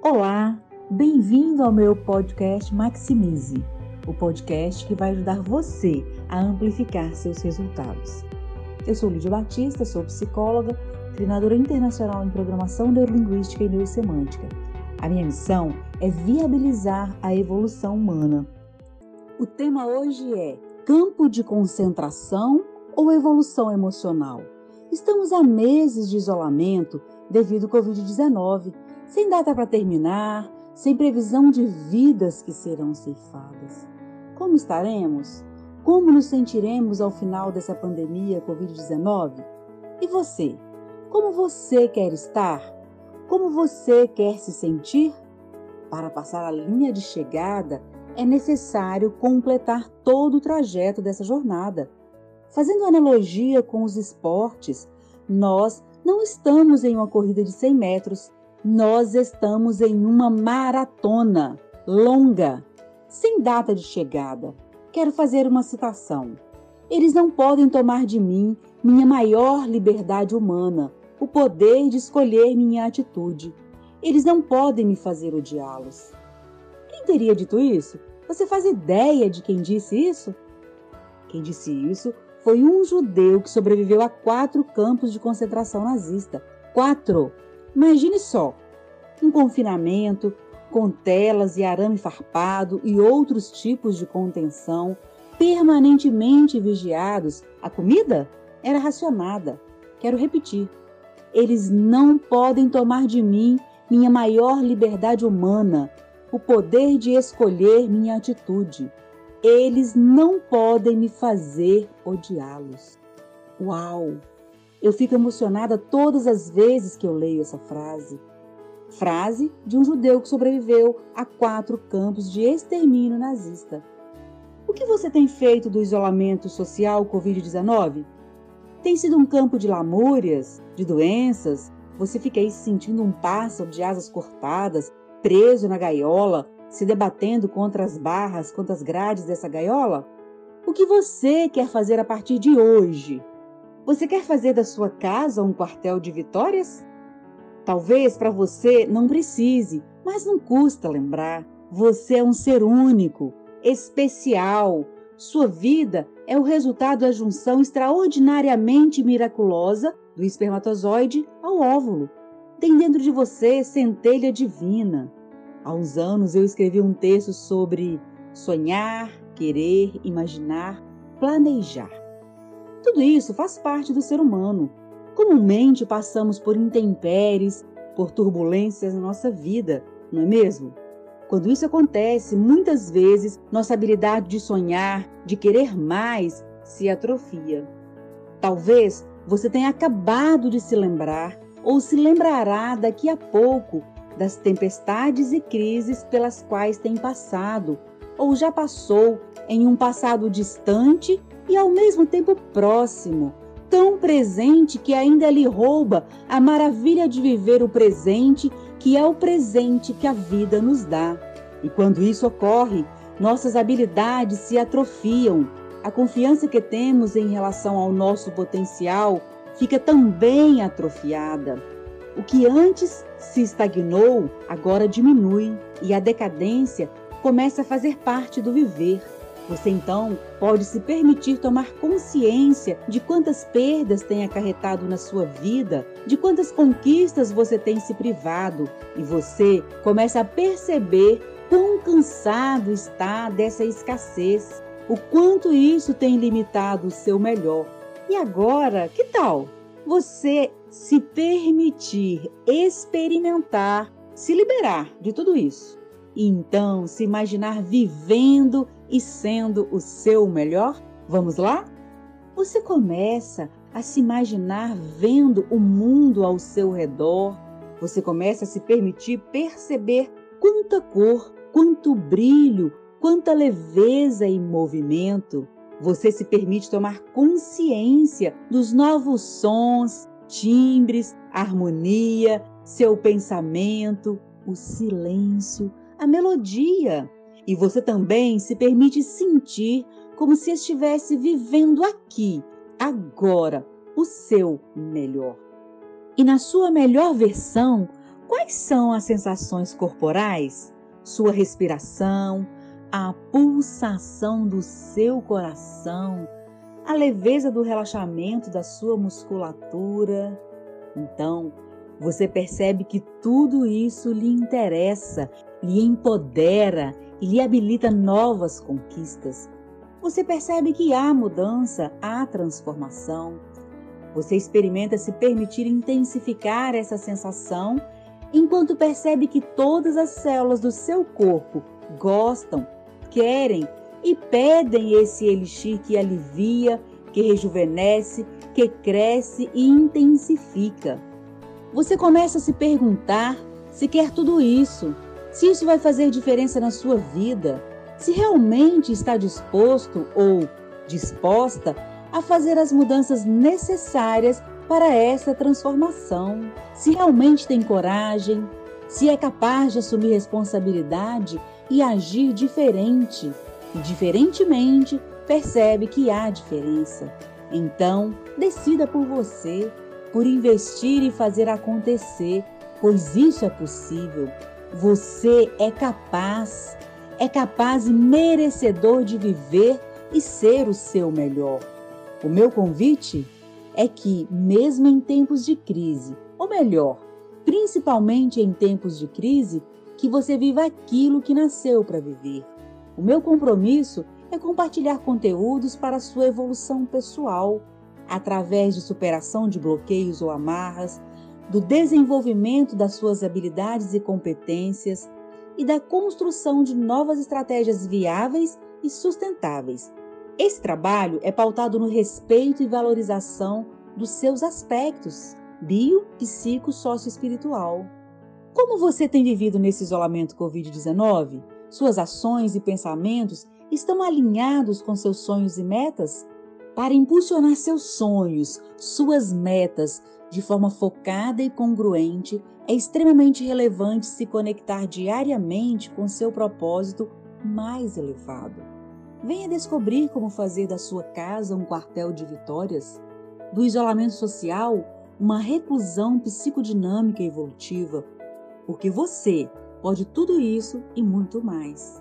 Olá, bem-vindo ao meu podcast Maximize, o podcast que vai ajudar você a amplificar seus resultados. Eu sou Lídia Batista, sou psicóloga, treinadora internacional em programação neurolinguística e neurosemântica. A minha missão é viabilizar a evolução humana. O tema hoje é campo de concentração ou evolução emocional. Estamos há meses de isolamento devido ao Covid-19, sem data para terminar, sem previsão de vidas que serão ceifadas. Como estaremos? Como nos sentiremos ao final dessa pandemia Covid-19? E você? Como você quer estar? Como você quer se sentir? Para passar a linha de chegada, é necessário completar todo o trajeto dessa jornada. Fazendo analogia com os esportes, nós não estamos em uma corrida de 100 metros, nós estamos em uma maratona longa, sem data de chegada. Quero fazer uma citação. Eles não podem tomar de mim minha maior liberdade humana, o poder de escolher minha atitude. Eles não podem me fazer odiá-los. Quem teria dito isso? Você faz ideia de quem disse isso? Quem disse isso foi um judeu que sobreviveu a quatro campos de concentração nazista. Quatro! Imagine só: um confinamento com telas e arame farpado e outros tipos de contenção, permanentemente vigiados. A comida era racionada. Quero repetir: eles não podem tomar de mim minha maior liberdade humana, o poder de escolher minha atitude. Eles não podem me fazer odiá-los. Uau! Eu fico emocionada todas as vezes que eu leio essa frase. Frase de um judeu que sobreviveu a quatro campos de extermínio nazista. O que você tem feito do isolamento social Covid-19? Tem sido um campo de lamúrias, de doenças? Você fica aí se sentindo um pássaro de asas cortadas, preso na gaiola, se debatendo contra as barras, contra as grades dessa gaiola? O que você quer fazer a partir de hoje? Você quer fazer da sua casa um quartel de vitórias? Talvez para você não precise, mas não custa lembrar. Você é um ser único, especial. Sua vida é o resultado da junção extraordinariamente miraculosa do espermatozoide ao óvulo. Tem dentro de você centelha divina. Há uns anos eu escrevi um texto sobre sonhar, querer, imaginar, planejar. Tudo isso faz parte do ser humano. Comumente passamos por intempéries, por turbulências na nossa vida, não é mesmo? Quando isso acontece, muitas vezes nossa habilidade de sonhar, de querer mais, se atrofia. Talvez você tenha acabado de se lembrar ou se lembrará daqui a pouco das tempestades e crises pelas quais tem passado ou já passou em um passado distante e ao mesmo tempo próximo, tão presente que ainda lhe rouba a maravilha de viver o presente, que é o presente que a vida nos dá. E quando isso ocorre, nossas habilidades se atrofiam, a confiança que temos em relação ao nosso potencial fica também atrofiada. O que antes se estagnou, agora diminui e a decadência começa a fazer parte do viver. Você então pode se permitir tomar consciência de quantas perdas tem acarretado na sua vida, de quantas conquistas você tem se privado, e você começa a perceber quão cansado está dessa escassez, o quanto isso tem limitado o seu melhor e agora, que tal você se permitir experimentar, se liberar de tudo isso? E então se imaginar vivendo e sendo o seu melhor? Vamos lá? Você começa a se imaginar vendo o mundo ao seu redor. Você começa a se permitir perceber quanta cor, quanto brilho, quanta leveza e movimento. Você se permite tomar consciência dos novos sons, timbres, harmonia, seu pensamento, o silêncio, a melodia. E você também se permite sentir como se estivesse vivendo aqui, agora, o seu melhor. E na sua melhor versão, Quais são as sensações corporais? Sua respiração, a pulsação do seu coração, a leveza do relaxamento da sua musculatura. Então, você percebe que tudo isso lhe interessa, lhe empodera e lhe habilita novas conquistas. Você percebe que há mudança, há transformação. Você experimenta se permitir intensificar essa sensação enquanto percebe que todas as células do seu corpo gostam, querem e pedem esse elixir que alivia, que rejuvenesce, que cresce e intensifica. Você começa a se perguntar se quer tudo isso, se isso vai fazer diferença na sua vida, se realmente está disposto ou disposta a fazer as mudanças necessárias para essa transformação, se realmente tem coragem, se é capaz de assumir responsabilidade e agir diferente, e diferentemente percebe que há diferença. Então, decida por você, por investir e fazer acontecer, pois isso é possível. Você é capaz, é capaz e merecedor de viver e ser o seu melhor. O meu convite é que, mesmo em tempos de crise, ou melhor, principalmente em tempos de crise, que você viva aquilo que nasceu para viver. O meu compromisso é compartilhar conteúdos para sua evolução pessoal, através de superação de bloqueios ou amarras, do desenvolvimento das suas habilidades e competências e da construção de novas estratégias viáveis e sustentáveis esse trabalho é pautado no respeito e valorização dos seus aspectos bio, psico, socioespiritual. Como você tem vivido nesse isolamento Covid-19? Suas ações e pensamentos estão alinhados com seus sonhos e metas? Para impulsionar seus sonhos, suas metas de forma focada e congruente, é extremamente relevante se conectar diariamente com seu propósito mais elevado. Venha descobrir como fazer da sua casa um quartel de vitórias, do isolamento social uma reclusão psicodinâmica evolutiva, porque você pode tudo isso e muito mais.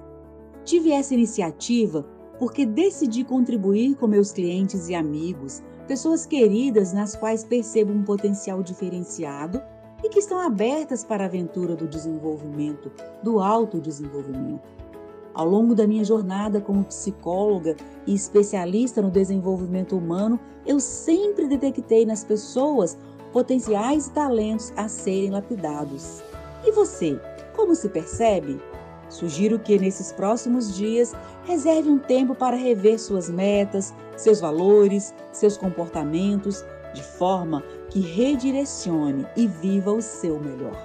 Tive essa iniciativa porque decidi contribuir com meus clientes e amigos, pessoas queridas nas quais percebo um potencial diferenciado e que estão abertas para a aventura do desenvolvimento, do autodesenvolvimento. Ao longo da minha jornada como psicóloga e especialista no desenvolvimento humano, eu sempre detectei nas pessoas potenciais e talentos a serem lapidados. E você, como se percebe? Sugiro que nesses próximos dias reserve um tempo para rever suas metas, seus valores, seus comportamentos, de forma que redirecione e viva o seu melhor.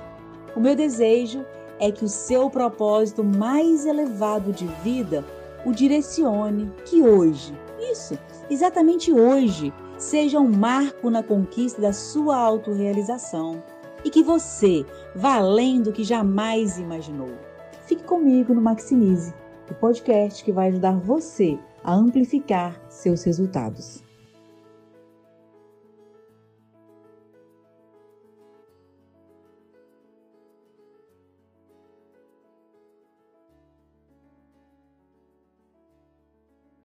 O meu desejo é que o seu propósito mais elevado de vida o direcione, que hoje, isso, exatamente hoje, seja um marco na conquista da sua autorrealização e que você vá além do que jamais imaginou. Fique comigo no Maximize, o podcast que vai ajudar você a amplificar seus resultados.